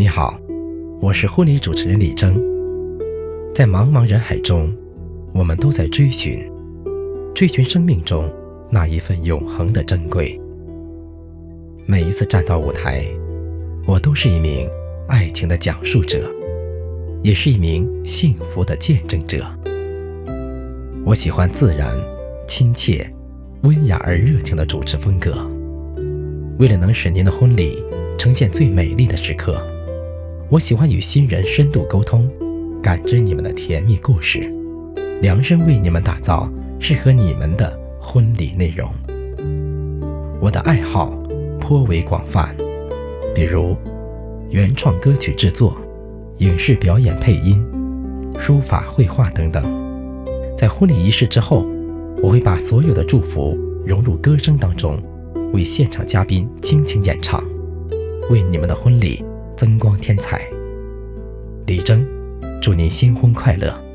你好，我是婚礼主持人李征。在茫茫人海中，我们都在追寻，追寻生命中那一份永恒的珍贵。每一次站到舞台，我都是一名爱情的讲述者，也是一名幸福的见证者。我喜欢自然、亲切、温雅而热情的主持风格。为了能使您的婚礼呈现最美丽的时刻，我喜欢与新人深度沟通，感知你们的甜蜜故事，量身为你们打造适合你们的婚礼内容。我的爱好颇为广泛，比如原创歌曲制作、影视表演配音、书法绘画等等。在婚礼仪式之后，我会把所有的祝福融入歌声当中。为现场嘉宾倾情演唱，为你们的婚礼增光添彩。李征，祝您新婚快乐！